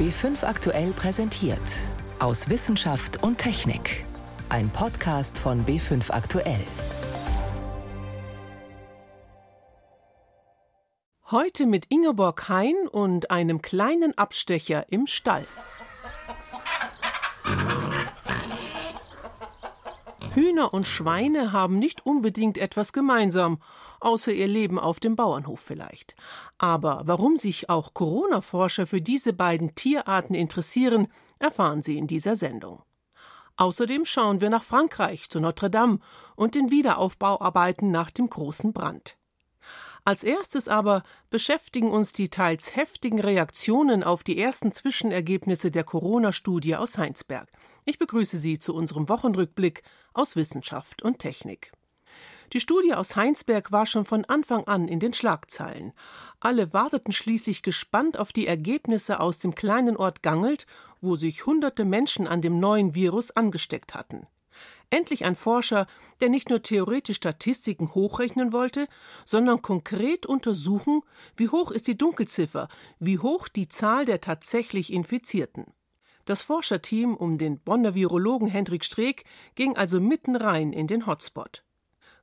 B5 aktuell präsentiert. Aus Wissenschaft und Technik. Ein Podcast von B5 aktuell. Heute mit Ingeborg Hein und einem kleinen Abstecher im Stall. Hühner und Schweine haben nicht unbedingt etwas gemeinsam, außer ihr Leben auf dem Bauernhof vielleicht. Aber warum sich auch Corona-Forscher für diese beiden Tierarten interessieren, erfahren Sie in dieser Sendung. Außerdem schauen wir nach Frankreich, zu Notre Dame und den Wiederaufbauarbeiten nach dem großen Brand. Als erstes aber beschäftigen uns die teils heftigen Reaktionen auf die ersten Zwischenergebnisse der Corona-Studie aus Heinsberg. Ich begrüße Sie zu unserem Wochenrückblick aus Wissenschaft und Technik. Die Studie aus Heinsberg war schon von Anfang an in den Schlagzeilen. Alle warteten schließlich gespannt auf die Ergebnisse aus dem kleinen Ort Gangelt, wo sich hunderte Menschen an dem neuen Virus angesteckt hatten. Endlich ein Forscher, der nicht nur theoretisch Statistiken hochrechnen wollte, sondern konkret untersuchen, wie hoch ist die Dunkelziffer, wie hoch die Zahl der tatsächlich Infizierten. Das Forscherteam um den Bonner Virologen Hendrik Streeck ging also mitten rein in den Hotspot.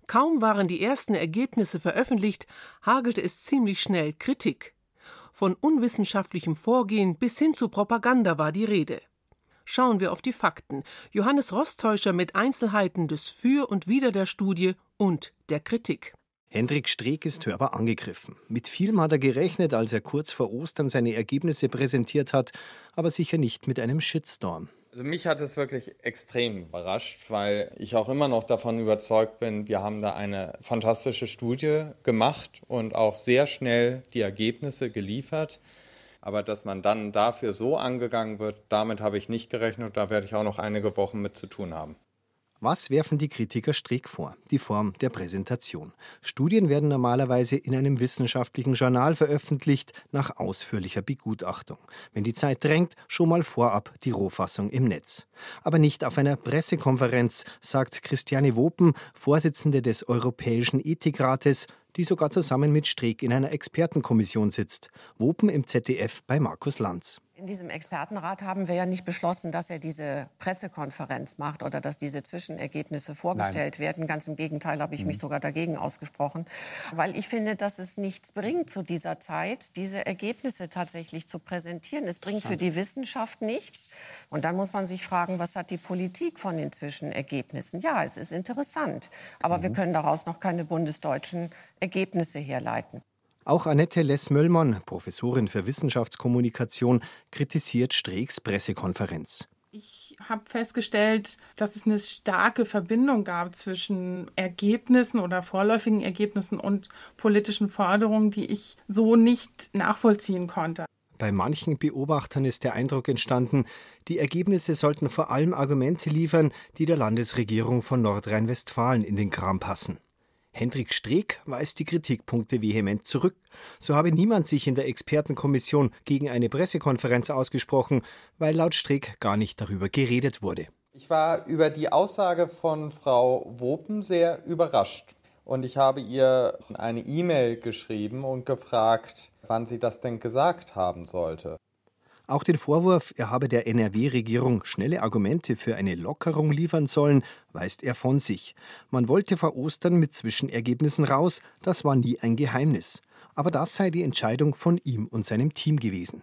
Kaum waren die ersten Ergebnisse veröffentlicht, hagelte es ziemlich schnell Kritik. Von unwissenschaftlichem Vorgehen bis hin zu Propaganda war die Rede. Schauen wir auf die Fakten. Johannes Rostäuscher mit Einzelheiten des Für und Wider der Studie und der Kritik. Hendrik Streeck ist hörbar angegriffen. Mit vielem hat er gerechnet, als er kurz vor Ostern seine Ergebnisse präsentiert hat, aber sicher nicht mit einem Shitstorm. Also mich hat es wirklich extrem überrascht, weil ich auch immer noch davon überzeugt bin, wir haben da eine fantastische Studie gemacht und auch sehr schnell die Ergebnisse geliefert. Aber dass man dann dafür so angegangen wird, damit habe ich nicht gerechnet. Da werde ich auch noch einige Wochen mit zu tun haben. Was werfen die Kritiker Streeck vor? Die Form der Präsentation. Studien werden normalerweise in einem wissenschaftlichen Journal veröffentlicht, nach ausführlicher Begutachtung. Wenn die Zeit drängt, schon mal vorab die Rohfassung im Netz. Aber nicht auf einer Pressekonferenz, sagt Christiane Wopen, Vorsitzende des Europäischen Ethikrates, die sogar zusammen mit Streeck in einer Expertenkommission sitzt. Wopen im ZDF bei Markus Lanz. In diesem Expertenrat haben wir ja nicht beschlossen, dass er diese Pressekonferenz macht oder dass diese Zwischenergebnisse vorgestellt Nein. werden. Ganz im Gegenteil habe ich mhm. mich sogar dagegen ausgesprochen, weil ich finde, dass es nichts bringt zu dieser Zeit, diese Ergebnisse tatsächlich zu präsentieren. Es bringt für die Wissenschaft nichts. Und dann muss man sich fragen, was hat die Politik von den Zwischenergebnissen? Ja, es ist interessant, aber mhm. wir können daraus noch keine bundesdeutschen Ergebnisse herleiten. Auch Annette Less-Möllmann, Professorin für Wissenschaftskommunikation, kritisiert Streeks Pressekonferenz. Ich habe festgestellt, dass es eine starke Verbindung gab zwischen Ergebnissen oder vorläufigen Ergebnissen und politischen Forderungen, die ich so nicht nachvollziehen konnte. Bei manchen Beobachtern ist der Eindruck entstanden, die Ergebnisse sollten vor allem Argumente liefern, die der Landesregierung von Nordrhein-Westfalen in den Kram passen. Hendrik Streeck weist die Kritikpunkte vehement zurück. So habe niemand sich in der Expertenkommission gegen eine Pressekonferenz ausgesprochen, weil laut Streeck gar nicht darüber geredet wurde. Ich war über die Aussage von Frau Wopen sehr überrascht. Und ich habe ihr eine E-Mail geschrieben und gefragt, wann sie das denn gesagt haben sollte. Auch den Vorwurf, er habe der NRW-Regierung schnelle Argumente für eine Lockerung liefern sollen, weist er von sich. Man wollte vor Ostern mit Zwischenergebnissen raus, das war nie ein Geheimnis. Aber das sei die Entscheidung von ihm und seinem Team gewesen.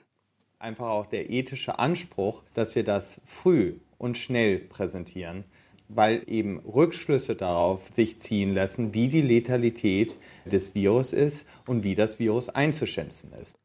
Einfach auch der ethische Anspruch, dass wir das früh und schnell präsentieren, weil eben Rückschlüsse darauf sich ziehen lassen, wie die Letalität des Virus ist und wie das Virus einzuschätzen ist.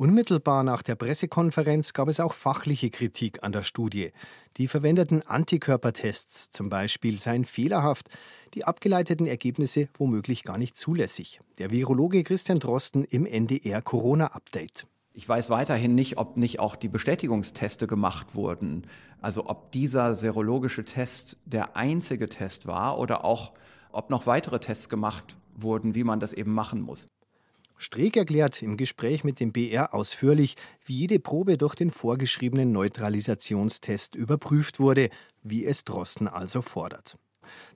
Unmittelbar nach der Pressekonferenz gab es auch fachliche Kritik an der Studie. Die verwendeten Antikörpertests zum Beispiel seien fehlerhaft, die abgeleiteten Ergebnisse womöglich gar nicht zulässig. Der Virologe Christian Drosten im NDR Corona-Update. Ich weiß weiterhin nicht, ob nicht auch die Bestätigungsteste gemacht wurden. Also ob dieser serologische Test der einzige Test war oder auch ob noch weitere Tests gemacht wurden, wie man das eben machen muss. Streeck erklärt im Gespräch mit dem BR ausführlich, wie jede Probe durch den vorgeschriebenen Neutralisationstest überprüft wurde, wie es Drosten also fordert.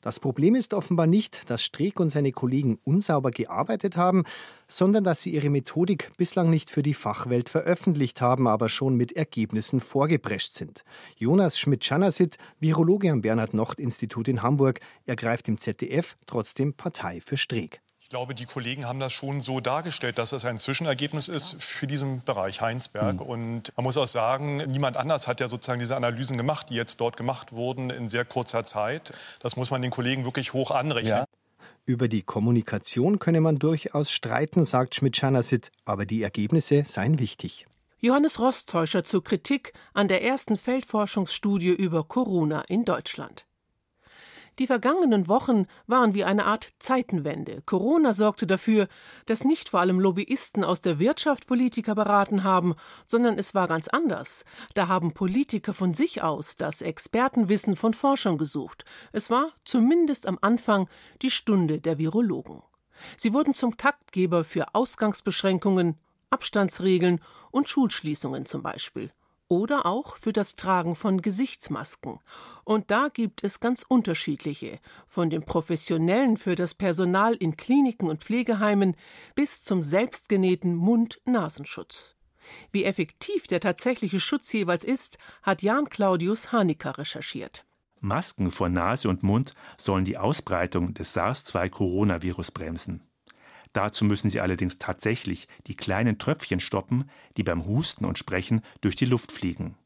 Das Problem ist offenbar nicht, dass Streeck und seine Kollegen unsauber gearbeitet haben, sondern dass sie ihre Methodik bislang nicht für die Fachwelt veröffentlicht haben, aber schon mit Ergebnissen vorgeprescht sind. Jonas Schmidt-Schanasit, Virologe am Bernhard-Nocht-Institut in Hamburg, ergreift im ZDF trotzdem Partei für Streeck. Ich glaube, die Kollegen haben das schon so dargestellt, dass es ein Zwischenergebnis ist für diesen Bereich Heinsberg. Mhm. Und man muss auch sagen, niemand anders hat ja sozusagen diese Analysen gemacht, die jetzt dort gemacht wurden in sehr kurzer Zeit. Das muss man den Kollegen wirklich hoch anrechnen. Ja. Über die Kommunikation könne man durchaus streiten, sagt Schmidt-Schanasit, aber die Ergebnisse seien wichtig. Johannes Rostäuscher zur Kritik an der ersten Feldforschungsstudie über Corona in Deutschland. Die vergangenen Wochen waren wie eine Art Zeitenwende. Corona sorgte dafür, dass nicht vor allem Lobbyisten aus der Wirtschaft Politiker beraten haben, sondern es war ganz anders. Da haben Politiker von sich aus das Expertenwissen von Forschern gesucht. Es war, zumindest am Anfang, die Stunde der Virologen. Sie wurden zum Taktgeber für Ausgangsbeschränkungen, Abstandsregeln und Schulschließungen zum Beispiel oder auch für das Tragen von Gesichtsmasken. Und da gibt es ganz unterschiedliche, von dem professionellen für das Personal in Kliniken und Pflegeheimen bis zum selbstgenähten Mund-Nasenschutz. Wie effektiv der tatsächliche Schutz jeweils ist, hat Jan Claudius Hanecker recherchiert. Masken vor Nase und Mund sollen die Ausbreitung des SARS-2-Coronavirus bremsen. Dazu müssen sie allerdings tatsächlich die kleinen Tröpfchen stoppen, die beim Husten und Sprechen durch die Luft fliegen.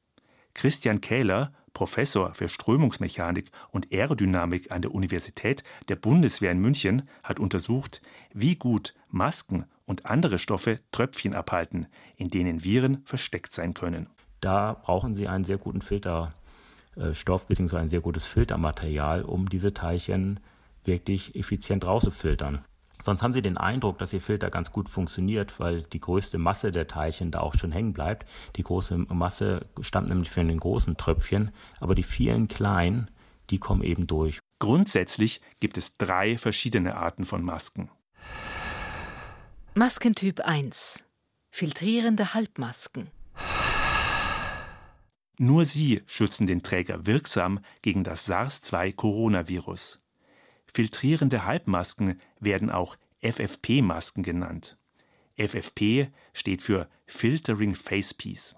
Christian Kähler, Professor für Strömungsmechanik und Aerodynamik an der Universität der Bundeswehr in München, hat untersucht, wie gut Masken und andere Stoffe Tröpfchen abhalten, in denen Viren versteckt sein können. Da brauchen Sie einen sehr guten Filterstoff bzw. ein sehr gutes Filtermaterial, um diese Teilchen wirklich effizient rauszufiltern. Sonst haben Sie den Eindruck, dass Ihr Filter ganz gut funktioniert, weil die größte Masse der Teilchen da auch schon hängen bleibt. Die große Masse stammt nämlich von den großen Tröpfchen, aber die vielen kleinen, die kommen eben durch. Grundsätzlich gibt es drei verschiedene Arten von Masken. Maskentyp 1. Filtrierende Halbmasken. Nur sie schützen den Träger wirksam gegen das SARS-2-Coronavirus. Filtrierende Halbmasken werden auch FFP-Masken genannt. FFP steht für Filtering Facepiece.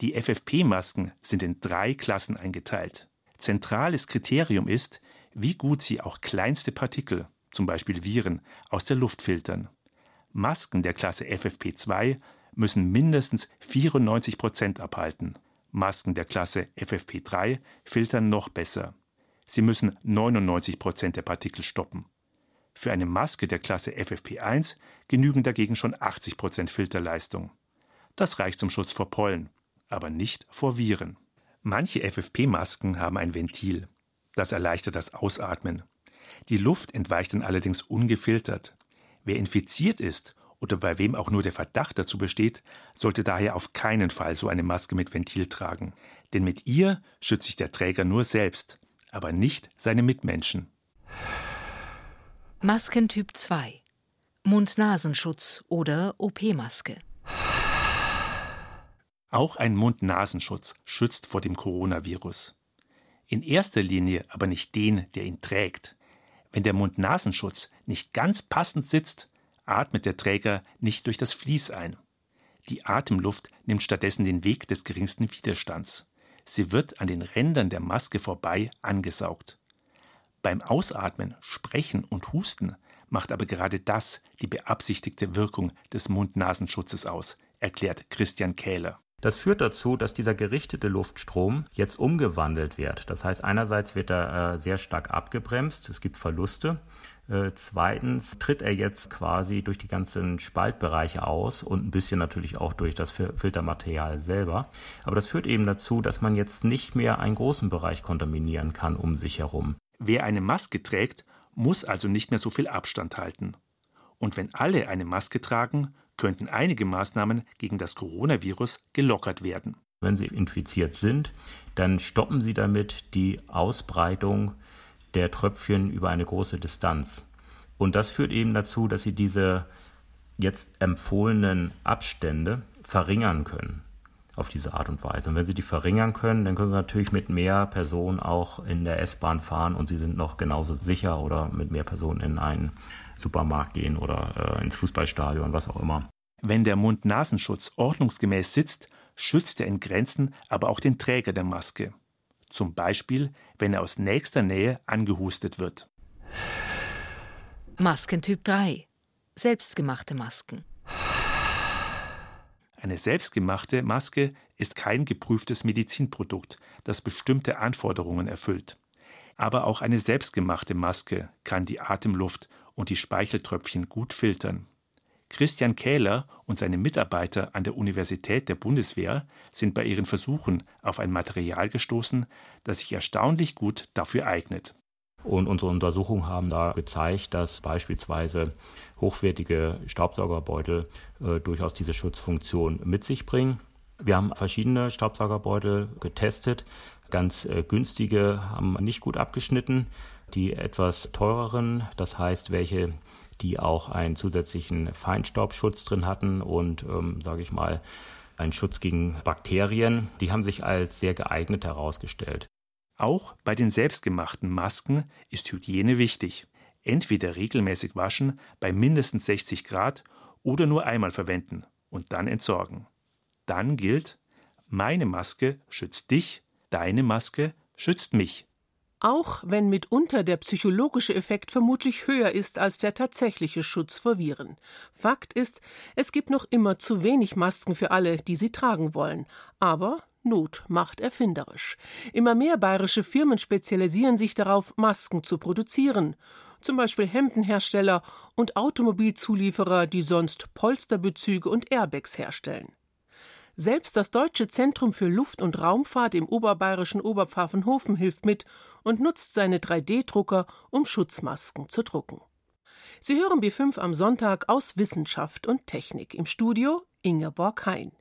Die FFP-Masken sind in drei Klassen eingeteilt. Zentrales Kriterium ist, wie gut sie auch kleinste Partikel, zum Beispiel Viren, aus der Luft filtern. Masken der Klasse FFP2 müssen mindestens 94 Prozent abhalten. Masken der Klasse FFP3 filtern noch besser. Sie müssen 99 Prozent der Partikel stoppen. Für eine Maske der Klasse FFP1 genügen dagegen schon 80 Prozent Filterleistung. Das reicht zum Schutz vor Pollen, aber nicht vor Viren. Manche FFP-Masken haben ein Ventil. Das erleichtert das Ausatmen. Die Luft entweicht dann allerdings ungefiltert. Wer infiziert ist oder bei wem auch nur der Verdacht dazu besteht, sollte daher auf keinen Fall so eine Maske mit Ventil tragen. Denn mit ihr schützt sich der Träger nur selbst aber nicht seine Mitmenschen. Maskentyp 2 Mund-Nasenschutz oder OP-Maske. Auch ein Mund-Nasenschutz schützt vor dem Coronavirus. In erster Linie aber nicht den, der ihn trägt. Wenn der Mund-Nasenschutz nicht ganz passend sitzt, atmet der Träger nicht durch das Vlies ein. Die Atemluft nimmt stattdessen den Weg des geringsten Widerstands. Sie wird an den Rändern der Maske vorbei angesaugt. Beim Ausatmen, Sprechen und Husten macht aber gerade das die beabsichtigte Wirkung des Mund-Nasenschutzes aus, erklärt Christian Kähler. Das führt dazu, dass dieser gerichtete Luftstrom jetzt umgewandelt wird. Das heißt, einerseits wird er äh, sehr stark abgebremst, es gibt Verluste. Äh, zweitens tritt er jetzt quasi durch die ganzen Spaltbereiche aus und ein bisschen natürlich auch durch das Filtermaterial selber. Aber das führt eben dazu, dass man jetzt nicht mehr einen großen Bereich kontaminieren kann um sich herum. Wer eine Maske trägt, muss also nicht mehr so viel Abstand halten. Und wenn alle eine Maske tragen, könnten einige Maßnahmen gegen das Coronavirus gelockert werden. Wenn Sie infiziert sind, dann stoppen Sie damit die Ausbreitung der Tröpfchen über eine große Distanz. Und das führt eben dazu, dass Sie diese jetzt empfohlenen Abstände verringern können. auf diese Art und Weise. Und wenn sie die verringern können, dann können sie natürlich mit mehr Personen auch in der S-Bahn fahren und sie sind noch genauso sicher oder mit mehr Personen in einen Supermarkt gehen oder äh, ins Fußballstadion, was auch immer. Wenn der Mund-Nasenschutz ordnungsgemäß sitzt, schützt er in Grenzen aber auch den Träger der Maske. Zum Beispiel, wenn er aus nächster Nähe angehustet wird. Maskentyp 3. Selbstgemachte Masken. Eine selbstgemachte Maske ist kein geprüftes Medizinprodukt, das bestimmte Anforderungen erfüllt. Aber auch eine selbstgemachte Maske kann die Atemluft und die Speicheltröpfchen gut filtern. Christian Kähler und seine Mitarbeiter an der Universität der Bundeswehr sind bei ihren Versuchen auf ein Material gestoßen, das sich erstaunlich gut dafür eignet. Und unsere Untersuchungen haben da gezeigt, dass beispielsweise hochwertige Staubsaugerbeutel äh, durchaus diese Schutzfunktion mit sich bringen. Wir haben verschiedene Staubsaugerbeutel getestet. Ganz äh, günstige haben nicht gut abgeschnitten. Die etwas teureren, das heißt welche, die auch einen zusätzlichen Feinstaubschutz drin hatten und, ähm, sage ich mal, einen Schutz gegen Bakterien, die haben sich als sehr geeignet herausgestellt. Auch bei den selbstgemachten Masken ist Hygiene wichtig. Entweder regelmäßig waschen bei mindestens 60 Grad oder nur einmal verwenden und dann entsorgen. Dann gilt, meine Maske schützt dich, deine Maske schützt mich. Auch wenn mitunter der psychologische Effekt vermutlich höher ist als der tatsächliche Schutz vor Viren. Fakt ist, es gibt noch immer zu wenig Masken für alle, die sie tragen wollen. Aber Not macht erfinderisch. Immer mehr bayerische Firmen spezialisieren sich darauf, Masken zu produzieren. Zum Beispiel Hemdenhersteller und Automobilzulieferer, die sonst Polsterbezüge und Airbags herstellen. Selbst das Deutsche Zentrum für Luft- und Raumfahrt im oberbayerischen Oberpfaffenhofen hilft mit und nutzt seine 3D-Drucker, um Schutzmasken zu drucken. Sie hören B5 am Sonntag aus Wissenschaft und Technik. Im Studio Ingeborg Hein.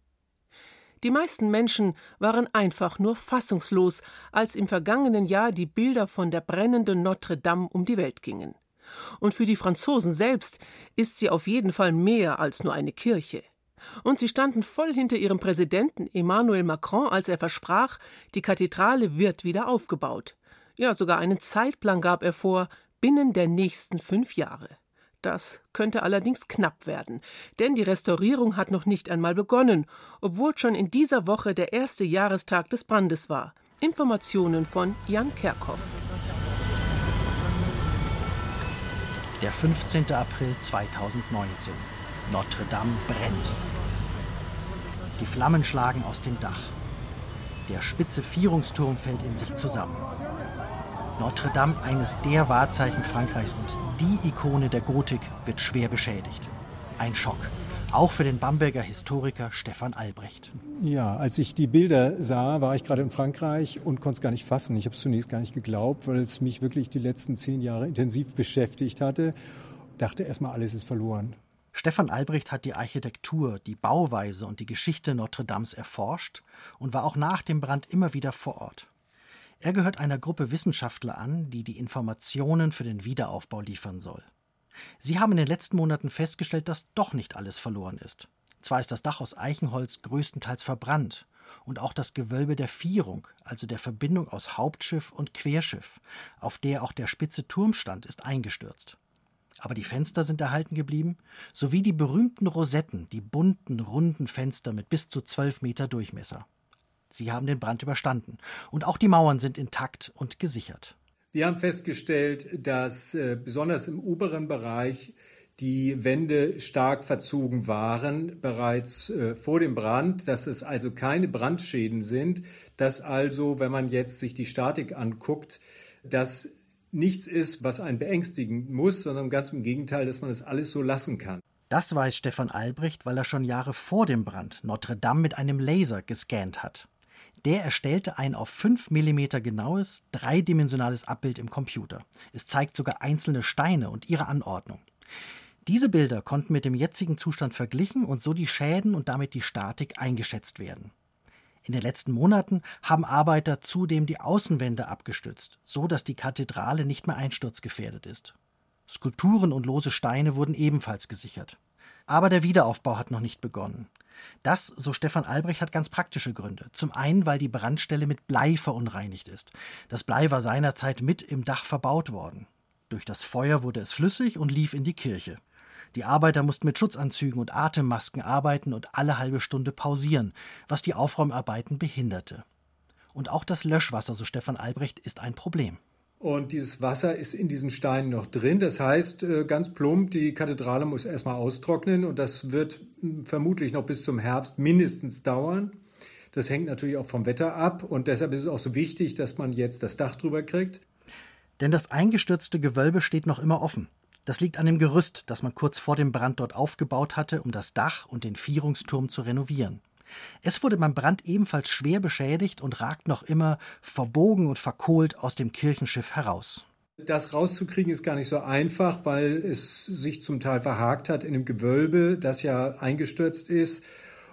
Die meisten Menschen waren einfach nur fassungslos, als im vergangenen Jahr die Bilder von der brennenden Notre Dame um die Welt gingen. Und für die Franzosen selbst ist sie auf jeden Fall mehr als nur eine Kirche. Und sie standen voll hinter ihrem Präsidenten Emmanuel Macron, als er versprach, die Kathedrale wird wieder aufgebaut. Ja, sogar einen Zeitplan gab er vor, binnen der nächsten fünf Jahre. Das könnte allerdings knapp werden, denn die Restaurierung hat noch nicht einmal begonnen, obwohl schon in dieser Woche der erste Jahrestag des Brandes war. Informationen von Jan Kerkhoff. Der 15. April 2019. Notre Dame brennt. Die Flammen schlagen aus dem Dach. Der spitze Vierungsturm fällt in sich zusammen. Notre Dame, eines der Wahrzeichen Frankreichs und die Ikone der Gotik, wird schwer beschädigt. Ein Schock. Auch für den Bamberger Historiker Stefan Albrecht. Ja, als ich die Bilder sah, war ich gerade in Frankreich und konnte es gar nicht fassen. Ich habe es zunächst gar nicht geglaubt, weil es mich wirklich die letzten zehn Jahre intensiv beschäftigt hatte. Dachte erstmal, alles ist verloren. Stefan Albrecht hat die Architektur, die Bauweise und die Geschichte Notre Dames erforscht und war auch nach dem Brand immer wieder vor Ort. Er gehört einer Gruppe Wissenschaftler an, die die Informationen für den Wiederaufbau liefern soll. Sie haben in den letzten Monaten festgestellt, dass doch nicht alles verloren ist. Zwar ist das Dach aus Eichenholz größtenteils verbrannt und auch das Gewölbe der Vierung, also der Verbindung aus Hauptschiff und Querschiff, auf der auch der spitze Turm stand, ist eingestürzt aber die Fenster sind erhalten geblieben, sowie die berühmten Rosetten, die bunten, runden Fenster mit bis zu zwölf Meter Durchmesser. Sie haben den Brand überstanden und auch die Mauern sind intakt und gesichert. Wir haben festgestellt, dass äh, besonders im oberen Bereich die Wände stark verzogen waren bereits äh, vor dem Brand, dass es also keine Brandschäden sind, dass also, wenn man jetzt sich die Statik anguckt, dass nichts ist, was einen beängstigen muss, sondern ganz im Gegenteil, dass man es das alles so lassen kann. Das weiß Stefan Albrecht, weil er schon Jahre vor dem Brand Notre Dame mit einem Laser gescannt hat. Der erstellte ein auf 5 mm genaues, dreidimensionales Abbild im Computer. Es zeigt sogar einzelne Steine und ihre Anordnung. Diese Bilder konnten mit dem jetzigen Zustand verglichen und so die Schäden und damit die Statik eingeschätzt werden. In den letzten Monaten haben Arbeiter zudem die Außenwände abgestützt, so dass die Kathedrale nicht mehr einsturzgefährdet ist. Skulpturen und lose Steine wurden ebenfalls gesichert. Aber der Wiederaufbau hat noch nicht begonnen. Das, so Stefan Albrecht, hat ganz praktische Gründe. Zum einen, weil die Brandstelle mit Blei verunreinigt ist. Das Blei war seinerzeit mit im Dach verbaut worden. Durch das Feuer wurde es flüssig und lief in die Kirche. Die Arbeiter mussten mit Schutzanzügen und Atemmasken arbeiten und alle halbe Stunde pausieren, was die Aufräumarbeiten behinderte. Und auch das Löschwasser, so Stefan Albrecht, ist ein Problem. Und dieses Wasser ist in diesen Steinen noch drin. Das heißt, äh, ganz plump, die Kathedrale muss erstmal austrocknen und das wird hm, vermutlich noch bis zum Herbst mindestens dauern. Das hängt natürlich auch vom Wetter ab und deshalb ist es auch so wichtig, dass man jetzt das Dach drüber kriegt. Denn das eingestürzte Gewölbe steht noch immer offen. Das liegt an dem Gerüst, das man kurz vor dem Brand dort aufgebaut hatte, um das Dach und den Vierungsturm zu renovieren. Es wurde beim Brand ebenfalls schwer beschädigt und ragt noch immer verbogen und verkohlt aus dem Kirchenschiff heraus. Das rauszukriegen ist gar nicht so einfach, weil es sich zum Teil verhakt hat in dem Gewölbe, das ja eingestürzt ist.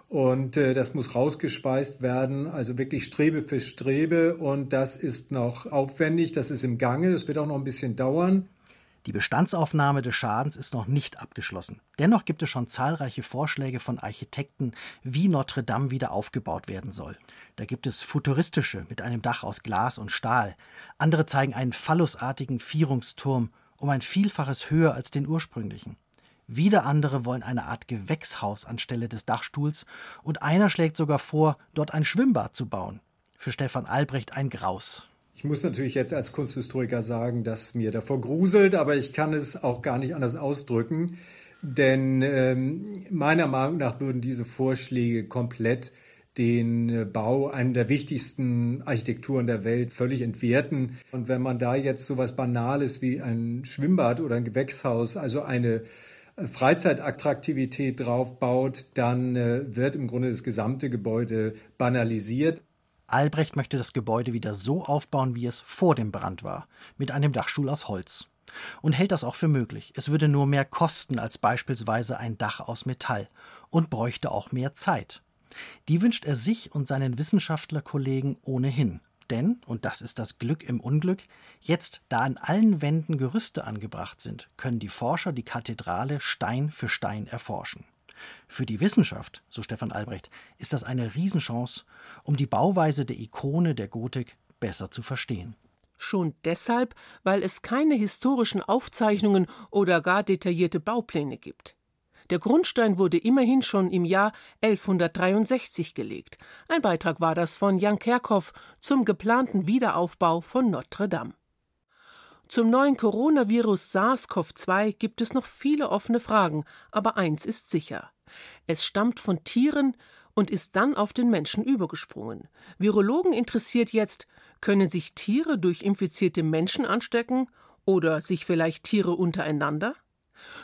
Und äh, das muss rausgespeist werden, also wirklich Strebe für Strebe. Und das ist noch aufwendig, das ist im Gange, das wird auch noch ein bisschen dauern. Die Bestandsaufnahme des Schadens ist noch nicht abgeschlossen. Dennoch gibt es schon zahlreiche Vorschläge von Architekten, wie Notre Dame wieder aufgebaut werden soll. Da gibt es futuristische mit einem Dach aus Glas und Stahl. Andere zeigen einen phallusartigen Vierungsturm um ein Vielfaches höher als den ursprünglichen. Wieder andere wollen eine Art Gewächshaus anstelle des Dachstuhls und einer schlägt sogar vor, dort ein Schwimmbad zu bauen. Für Stefan Albrecht ein Graus. Ich muss natürlich jetzt als Kunsthistoriker sagen, dass mir davor gruselt, aber ich kann es auch gar nicht anders ausdrücken, denn ähm, meiner Meinung nach würden diese Vorschläge komplett den äh, Bau einer der wichtigsten Architekturen der Welt völlig entwerten. Und wenn man da jetzt so was Banales wie ein Schwimmbad oder ein Gewächshaus, also eine äh, Freizeitattraktivität draufbaut, dann äh, wird im Grunde das gesamte Gebäude banalisiert. Albrecht möchte das Gebäude wieder so aufbauen, wie es vor dem Brand war, mit einem Dachstuhl aus Holz. Und hält das auch für möglich. Es würde nur mehr kosten als beispielsweise ein Dach aus Metall und bräuchte auch mehr Zeit. Die wünscht er sich und seinen Wissenschaftlerkollegen ohnehin. Denn, und das ist das Glück im Unglück, jetzt, da an allen Wänden Gerüste angebracht sind, können die Forscher die Kathedrale Stein für Stein erforschen. Für die Wissenschaft, so Stefan Albrecht, ist das eine Riesenchance, um die Bauweise der Ikone der Gotik besser zu verstehen. Schon deshalb, weil es keine historischen Aufzeichnungen oder gar detaillierte Baupläne gibt. Der Grundstein wurde immerhin schon im Jahr 1163 gelegt. Ein Beitrag war das von Jan Kerkhoff zum geplanten Wiederaufbau von Notre Dame. Zum neuen Coronavirus SARS-CoV-2 gibt es noch viele offene Fragen, aber eins ist sicher. Es stammt von Tieren und ist dann auf den Menschen übergesprungen. Virologen interessiert jetzt, können sich Tiere durch infizierte Menschen anstecken oder sich vielleicht Tiere untereinander?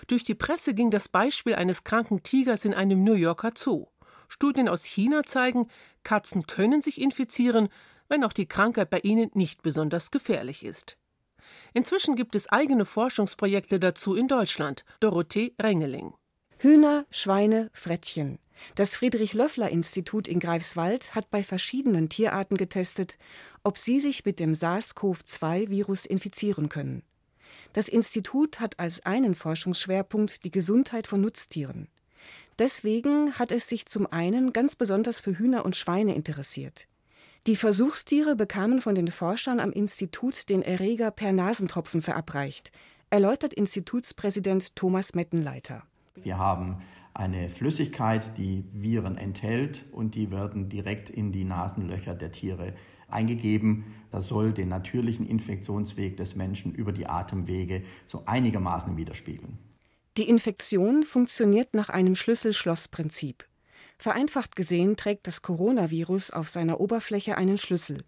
Durch die Presse ging das Beispiel eines kranken Tigers in einem New Yorker Zoo. Studien aus China zeigen, Katzen können sich infizieren, wenn auch die Krankheit bei ihnen nicht besonders gefährlich ist. Inzwischen gibt es eigene Forschungsprojekte dazu in Deutschland. Dorothee Rengeling. Hühner, Schweine, Frettchen. Das Friedrich-Löffler-Institut in Greifswald hat bei verschiedenen Tierarten getestet, ob sie sich mit dem SARS-CoV-2-Virus infizieren können. Das Institut hat als einen Forschungsschwerpunkt die Gesundheit von Nutztieren. Deswegen hat es sich zum einen ganz besonders für Hühner und Schweine interessiert. Die Versuchstiere bekamen von den Forschern am Institut den Erreger per Nasentropfen verabreicht, erläutert Institutspräsident Thomas Mettenleiter. Wir haben eine Flüssigkeit, die Viren enthält und die werden direkt in die Nasenlöcher der Tiere eingegeben. Das soll den natürlichen Infektionsweg des Menschen über die Atemwege so einigermaßen widerspiegeln. Die Infektion funktioniert nach einem Schlüssel-Schloss-Prinzip. Vereinfacht gesehen trägt das Coronavirus auf seiner Oberfläche einen Schlüssel.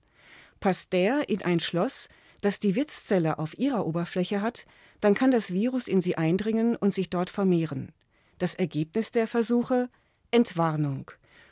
Passt der in ein Schloss, das die Wirtszelle auf ihrer Oberfläche hat, dann kann das Virus in sie eindringen und sich dort vermehren. Das Ergebnis der Versuche Entwarnung.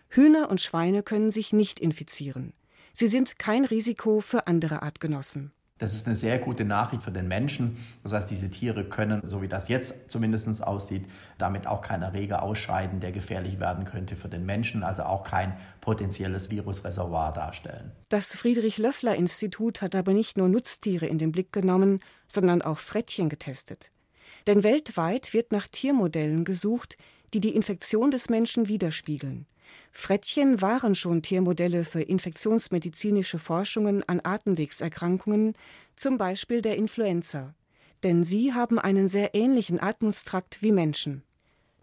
Hühner und Schweine können sich nicht infizieren. Sie sind kein Risiko für andere Artgenossen. Das ist eine sehr gute Nachricht für den Menschen. Das heißt, diese Tiere können, so wie das jetzt zumindest aussieht, damit auch keinen Erreger ausscheiden, der gefährlich werden könnte für den Menschen, also auch kein potenzielles Virusreservoir darstellen. Das Friedrich-Löffler-Institut hat aber nicht nur Nutztiere in den Blick genommen, sondern auch Frettchen getestet. Denn weltweit wird nach Tiermodellen gesucht, die die Infektion des Menschen widerspiegeln. Frettchen waren schon Tiermodelle für infektionsmedizinische Forschungen an Atemwegserkrankungen, zum Beispiel der Influenza. Denn sie haben einen sehr ähnlichen Atmungstrakt wie Menschen.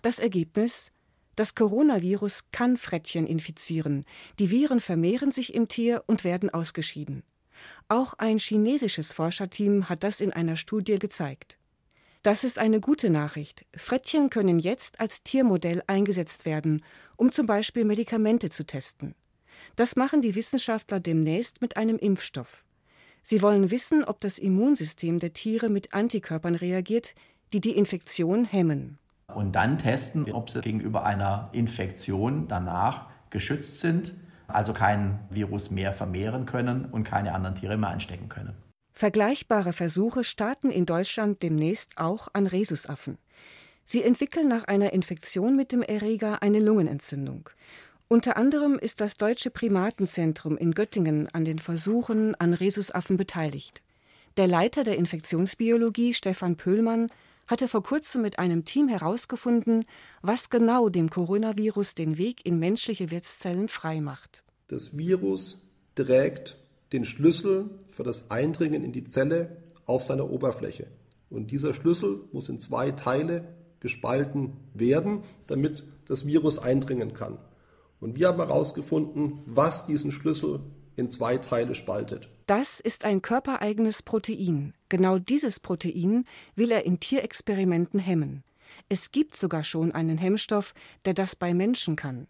Das Ergebnis? Das Coronavirus kann Frettchen infizieren. Die Viren vermehren sich im Tier und werden ausgeschieden. Auch ein chinesisches Forscherteam hat das in einer Studie gezeigt. Das ist eine gute Nachricht. Frettchen können jetzt als Tiermodell eingesetzt werden, um zum Beispiel Medikamente zu testen. Das machen die Wissenschaftler demnächst mit einem Impfstoff. Sie wollen wissen, ob das Immunsystem der Tiere mit Antikörpern reagiert, die die Infektion hemmen. Und dann testen, ob sie gegenüber einer Infektion danach geschützt sind, also kein Virus mehr vermehren können und keine anderen Tiere mehr anstecken können. Vergleichbare Versuche starten in Deutschland demnächst auch an Rhesusaffen. Sie entwickeln nach einer Infektion mit dem Erreger eine Lungenentzündung. Unter anderem ist das Deutsche Primatenzentrum in Göttingen an den Versuchen an Rhesusaffen beteiligt. Der Leiter der Infektionsbiologie, Stefan Pöhlmann, hatte vor kurzem mit einem Team herausgefunden, was genau dem Coronavirus den Weg in menschliche Wirtszellen freimacht. Das Virus trägt den Schlüssel für das Eindringen in die Zelle auf seiner Oberfläche. Und dieser Schlüssel muss in zwei Teile gespalten werden, damit das Virus eindringen kann. Und wir haben herausgefunden, was diesen Schlüssel in zwei Teile spaltet. Das ist ein körpereigenes Protein. Genau dieses Protein will er in Tierexperimenten hemmen. Es gibt sogar schon einen Hemmstoff, der das bei Menschen kann.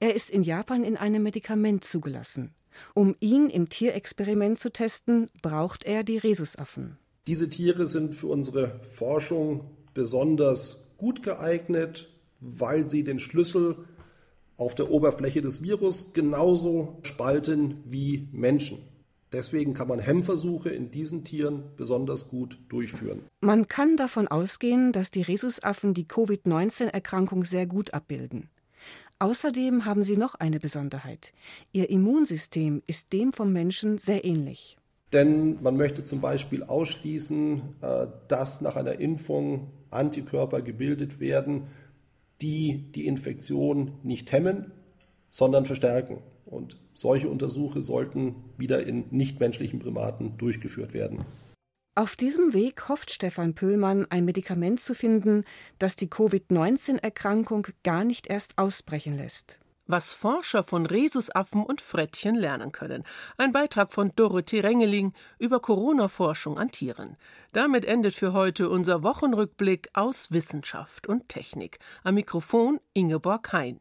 Er ist in Japan in einem Medikament zugelassen. Um ihn im Tierexperiment zu testen, braucht er die Rhesusaffen. Diese Tiere sind für unsere Forschung besonders gut geeignet, weil sie den Schlüssel auf der Oberfläche des Virus genauso spalten wie Menschen. Deswegen kann man Hemmversuche in diesen Tieren besonders gut durchführen. Man kann davon ausgehen, dass die Rhesusaffen die Covid-19-Erkrankung sehr gut abbilden. Außerdem haben sie noch eine Besonderheit. Ihr Immunsystem ist dem vom Menschen sehr ähnlich. Denn man möchte zum Beispiel ausschließen, äh, dass nach einer Impfung Antikörper gebildet werden, die die Infektion nicht hemmen, sondern verstärken. Und solche Untersuche sollten wieder in nichtmenschlichen Primaten durchgeführt werden. Auf diesem Weg hofft Stefan Pöhlmann, ein Medikament zu finden, das die Covid-19-Erkrankung gar nicht erst ausbrechen lässt. Was Forscher von Rhesusaffen und Frettchen lernen können. Ein Beitrag von Dorothee Rengeling über Corona-Forschung an Tieren. Damit endet für heute unser Wochenrückblick aus Wissenschaft und Technik. Am Mikrofon Ingeborg Hein.